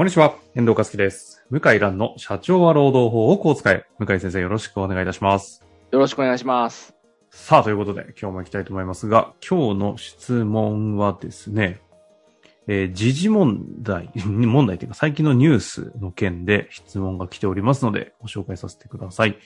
こんにちは、遠藤和樹です。向井蘭の社長は労働法をこう使え。向井先生よろしくお願いいたします。よろしくお願いします。さあ、ということで今日も行きたいと思いますが、今日の質問はですね、えー時事問題、問題というか最近のニュースの件で質問が来ておりますので、ご紹介させてください。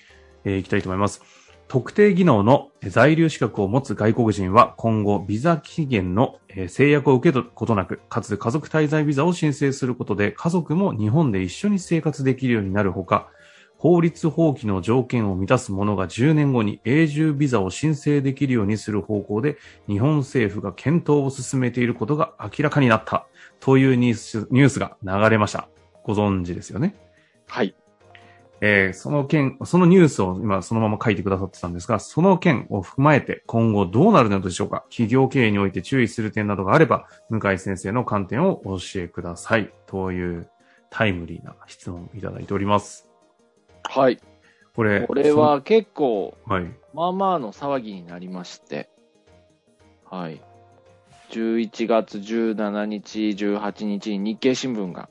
えー行きたいと思います。特定技能の在留資格を持つ外国人は今後ビザ期限の制約を受け取ることなく、かつ家族滞在ビザを申請することで家族も日本で一緒に生活できるようになるほか、法律法規の条件を満たす者が10年後に永住ビザを申請できるようにする方向で日本政府が検討を進めていることが明らかになったというニュースが流れました。ご存知ですよね？はい。えーその件、そのニュースを今そのまま書いてくださってたんですが、その件を踏まえて今後どうなるのでしょうか？企業経営において注意する点などがあれば、向井先生の観点をお教えください。というタイムリーな質問をいただいております。はい。これ、これは結構、はい。まあまあの騒ぎになりまして、はい。11月17日、18日に日経新聞が、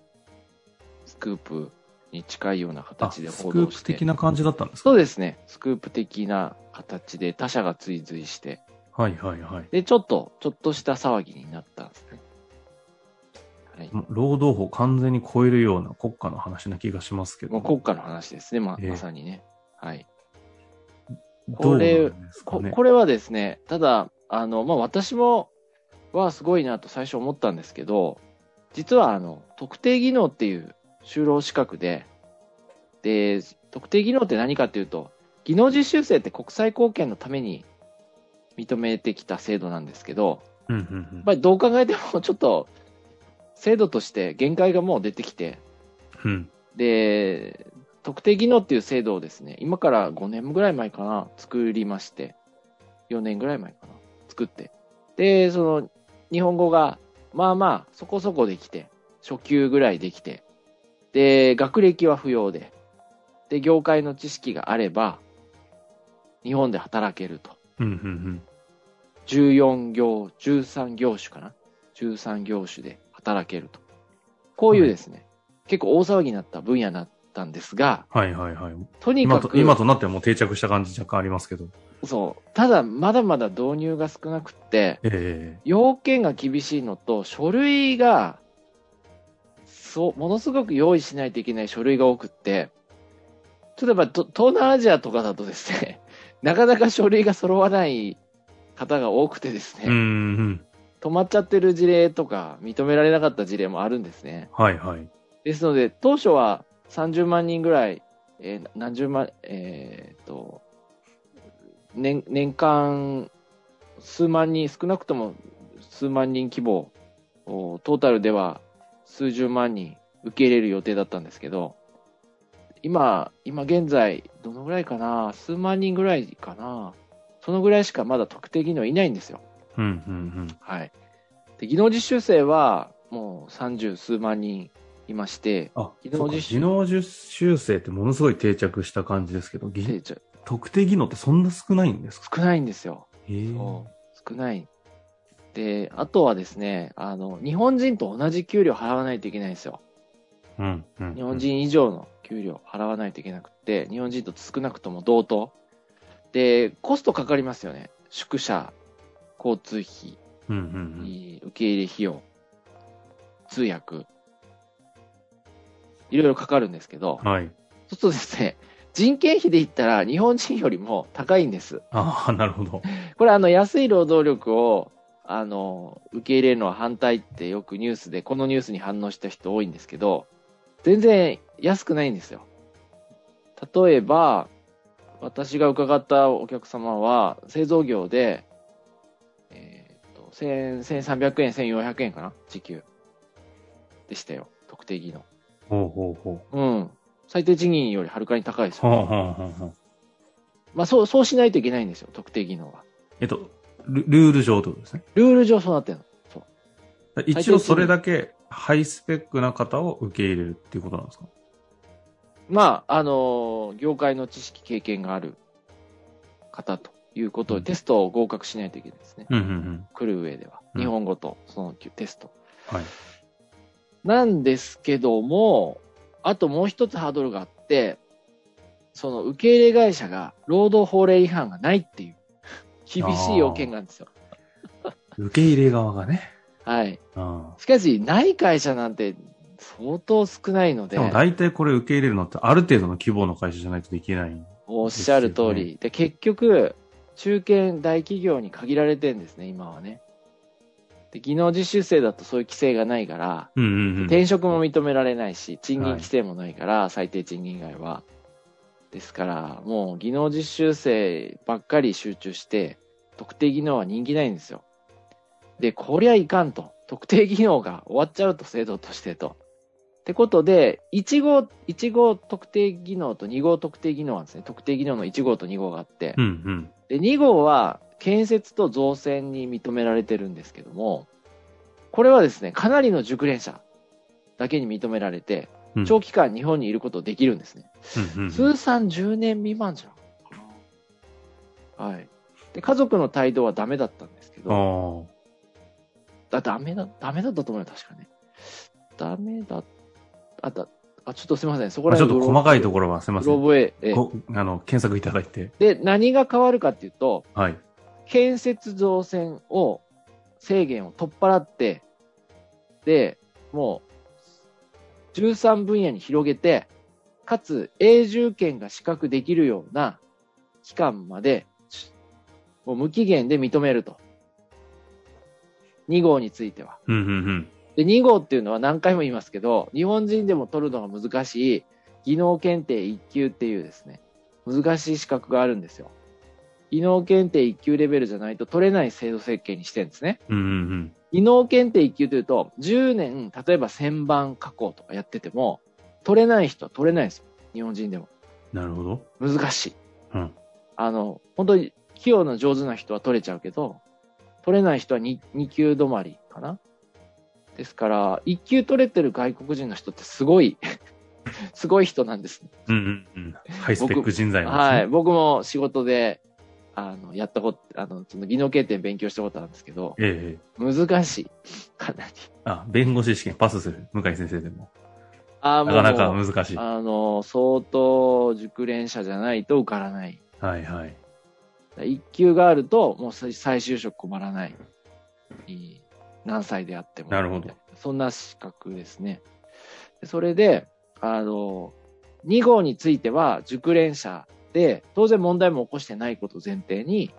スクープに近いようなあ、形でスクープ報道して。的な感じだったんですか？そうですね。スクープ的な形で他社が追随して、はいはいはい。で、ちょっと、ちょっとした騒ぎになったんですね。はい。労働法完全に超えるような国家の話な気がしますけど。国家の話ですね。まええまさにね。はい。どうなんですかね？ここれはですね、ただ、あの、まあ、私も、はすごいなと最初思ったんですけど、実は、あの、特定技能っていう就労資格で、で、特定技能って何かっていうと、技能実習生って国際貢献のために認めてきた制度なんですけど、うんうんうんやっぱりどう考えてもちょっと、制度として限界がもう出てきて、うん。で、特定技能っていう制度をですね、今から5年ぐらい前かな、作りまして、4年ぐらい前かな、作って。で、その、日本語が、まあまあ、そこそこできて、初級ぐらいできて、で、学歴は不要で、で、業界の知識があれば、日本で働けると。うんうんうん。14業、13業種かな ?13 業種で働けると。こういうですね、結構大騒ぎになった分野だったんですが、はいはいはい。とにかく、今と今となってはもう定着した感じ若干ありますけど。そう。ただ、まだまだ導入が少なくって、え要件が厳しいのと、書類が、そう、ものすごく用意しないといけない書類が多くって、例えば、と東南アジアとかだとですね、なかなか書類が揃わない方が多くてですね。止まっちゃってる事例とか、認められなかった事例もあるんですね。はいはい。ですので、当初は30万人ぐらい、えー何十万、えーっと、年、年間数万人、少なくとも数万人規模、おトータルでは数十万人受け入れる予定だったんですけど、今、今現在、どのぐらいかな？数万人ぐらいかな？そのぐらいしかまだ特定技能いないんですよ。うんうんはい。で、技能実習生はもう三十数万人いまして、うん。あ、技能実習技能実習生ってものすごい定着した感じですけど、ぎでちょ特定技能ってそんな少ないんですか？少ないんですよ。ええ少ない。で、あとはですね、あの、日本人と同じ給料払わないといけないんですよ。うんうん。日本人以上の給料払わないといけなくって、日本人と少なくとも同等。で、コストかかりますよね。宿舎、交通費、うんうん受け入れ費用、通訳、いろいろかかるんですけどうん。、はい。そうするとですね、人件費で言ったら日本人よりも高いんです。ああ、なるほど。これあの安い労働力をあの受け入れるのは反対ってよくニュースで、このニュースに反応した人多いんですけど、全然安くないんですよ。例えば、私が伺ったお客様は製造業で、えーと1000 1300円、1400円かな？時給。でしたよ。特定技能。ほうほうほう。うん。最低賃金よりはるかに高いですよ。ほうほうほうほう。まあ、そう、そうしないといけないんですよ。特定技能は。えっと、ルルール上ってことですね。ルール上そうなってるの。そう。一応それだけハイスペックな方を受け入れるっていうことなんですか？まあ、あのー業界の知識、経験がある方ということで、うんテストを合格しないといけないですね。うんうんうん。来る上では。うん日本語とそのテスト。はい。なんですけども、あともう一つハードルがあって、その受け入れ会社が労働法令違反がないっていう厳しい要件なんですよ。受け入れ側がね。はい。うん。しかし、ない会社なんて相当少ないのでで、も大体これ受け入れるのってある程度の規模の会社じゃないとできない。おっしゃる通り。で、結局、中堅大企業に限られてるんですね、今はね。で、技能実習生だとそういう規制がないから、うんうんうん。転職も認められないし、賃金規制もないから、最低賃金以外は。ですから、もう技能実習生ばっかり集中して、特定技能は人気ないんですよ。で、こりゃいかんと。特定技能が終わっちゃうと、制度としてと。ってことで、1号、1号特定技能と2号特定技能なんですね。特定技能の1号と2号があって。うんうん。で、2号は建設と造船に認められてるんですけども、これはですね、かなりの熟練者だけに認められてうん、長期間日本にいることできるんですね。うんうん。通算10年未満じゃん。はい。で、家族の帯同はダメだったんですけあど、あ。だ、ダメだ、ダメだったと思うよ、確かね。ダメだ、あだ、あ、ちょっとすいません、そこまあちょっら辺と細かいところはすみまうせん。ろ覚え、あの、検索いただいて。で、何が変わるかっていうと、はい。建設造船を、制限を取っ払って、で、もう、13分野に広げて、かつ永住権が資格できるような期間まで、もう無期限で認めると。2号については。うんうんうん。で、2号っていうのは何回も言いますけど、日本人でも取るのが難しい技能検定1級っていうですね、難しい資格があるんですよ。技能検定1級レベルじゃないと取れない制度設計にしてるんですね。うんうんうん。技能検定1級というと、10年、例えば旋盤加工とかやってても、取れない人は取れないんですよ。日本人でも。なるほど。難しい。うん。あの、本当に器用な上手な人は取れちゃうけど、取れない人は 2, 2級止まりかな。ですから、1級取れてる外国人の人ってすごい、すごい人なんです。うんうんうん。ハイスペック人材なんですね。はい。僕も仕事で、あの、やったこと、あの、その技能検定勉強したことあるんですけど、ええ。難しい。かなり。あ、弁護士試験パスする。向井先生でも。あーなかなか難しい。はあの、相当熟練者じゃないと受からない。いはい。一級があると、もう再再就職困らない。何歳であっても。なるほど。そんな資格ですね。でそれで、あの、2号については熟練者で、当然問題も起こしてないことを前提に、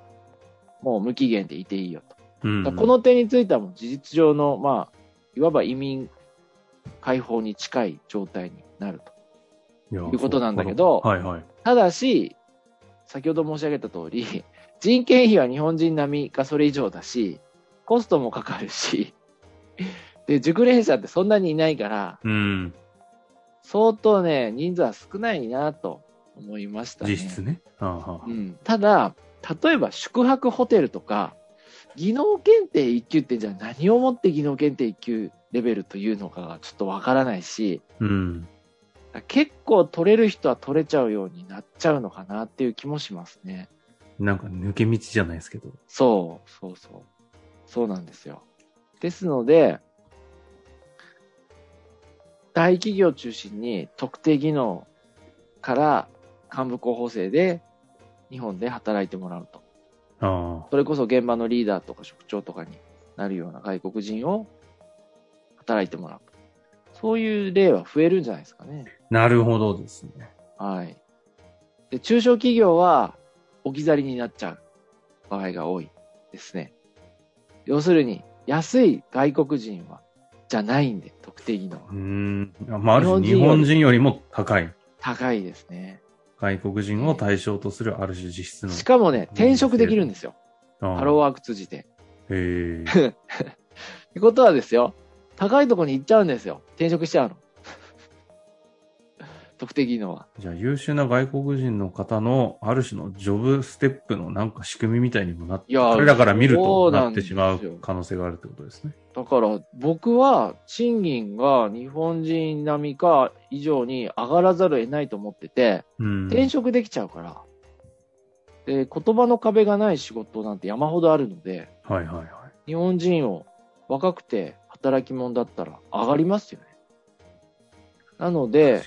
もう無期限でいていいよと。うんこの点についてはもう事実上の、まあ、いわば移民解放に近い状態になると。いうことなんだけどはいはい。ただし、先ほど申し上げた通り、人件費は日本人並みかそれ以上だし、コストもかかるし、で、熟練者ってそんなにいないから、うん。相当ね、人数は少ないなと思いましたね。実質ね。うん。ただ、例えば宿泊ホテルとか、技能検定1級ってじゃあ何をもって技能検定1級レベルというのかがちょっとわからないし、うん。結構取れる人は取れちゃうようになっちゃうのかなっていう気もしますね。なんか抜け道じゃないですけど。そう、そうそう。そうなんですよ。ですので、大企業を中心に特定技能から幹部候補生で日本で働いてもらうと。あそれこそ現場のリーダーとか職長とかになるような外国人を働いてもらうと。そういう例は増えるんじゃないですかね。あ。なるほどですね。はい。で、中小企業は置き去りになっちゃう場合が多いですね。要するに、安い外国人は、じゃないんで、特定技能はう。ん。まあ、ある種日本人よりも高い。高いですね。外国人を対象とするある種実質の。しかもね、転職できるんですよ。ハローワーク通じて。へえ。ってことはですよ、高いところに行っちゃうんですよ。転職しちゃうの。特定技能は。じゃあ優秀な外国人の方のある種のジョブステップのなんか仕組みみたいにもなって、彼らから見るとなんってしまう可能性があるってことですね。だから僕は賃金が日本人並みか以上に上がらざるを得ないと思ってて、うん。転職できちゃうから。で、言葉の壁がない仕事なんて山ほどあるので、はいはいはい。日本人を若くて働き者だったら上がりますよね。なので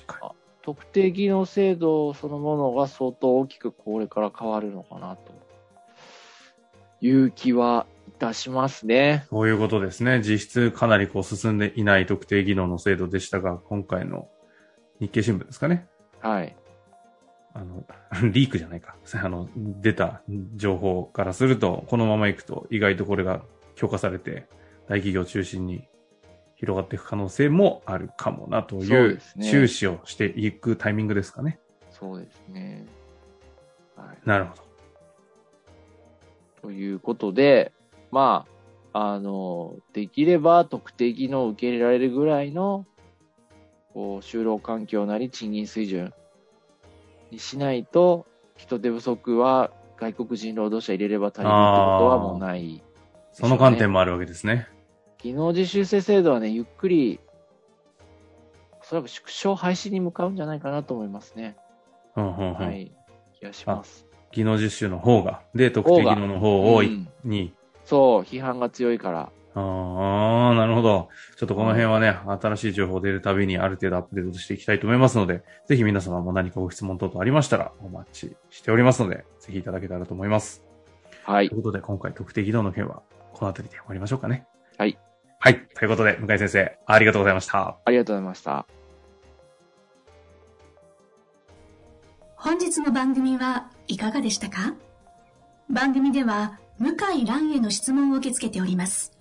特定技能制度そのものが相当大きくこれから変わるのかなという気はいたしますね。そういうことですね。実質かなりこう進んでいない特定技能の制度でしたが、今回の日経新聞ですかね。はい。あの、リークじゃないか。あの、出た情報からすると、このままいくと意外とこれが強化されて、大企業中心に広がっていく可能性もあるかもなという注視をしていくタイミングですかね。そうですね。はい。なるほど。ということで、まあ、あの、できれば特定技能を受け入れられるぐらいの、こう、就労環境なり賃金水準にしないと、人手不足は外国人労働者入れれば足りるってことはもうないね、その観点もあるわけですね。技能実習生制度はね、ゆっくり、おそらく縮小廃止に向かうんじゃないかなと思いますね。うんうんうんはい。気がします。技能実習の方が、で、特定技能の方をいうんに、そう、批判が強いから。ああ、なるほど。ちょっとこの辺はね、新しい情報出るたびにある程度アップデートしていきたいと思いますので、ぜひ皆様も何かご質問等々ありましたらお待ちしておりますので、ぜひいただけたらと思います。はいとい。うことで、今回特定技能の件はこの辺りで終わりましょうかね。はい。はい。ということで、向井先生、ありがとうございました。ありがとうございました。本日の番組はいかがでしたか？番組では向井蘭への質問を受け付けております。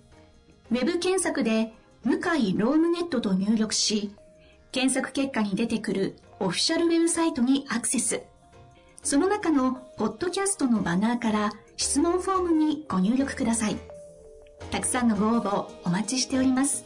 ウェブ検索で向井ロームネットと入力し、検索結果に出てくるオフィシャルウェブサイトにアクセス。その中のポッドキャストのバナーから質問フォームにご入力ください。たくさんのご応募お待ちしております。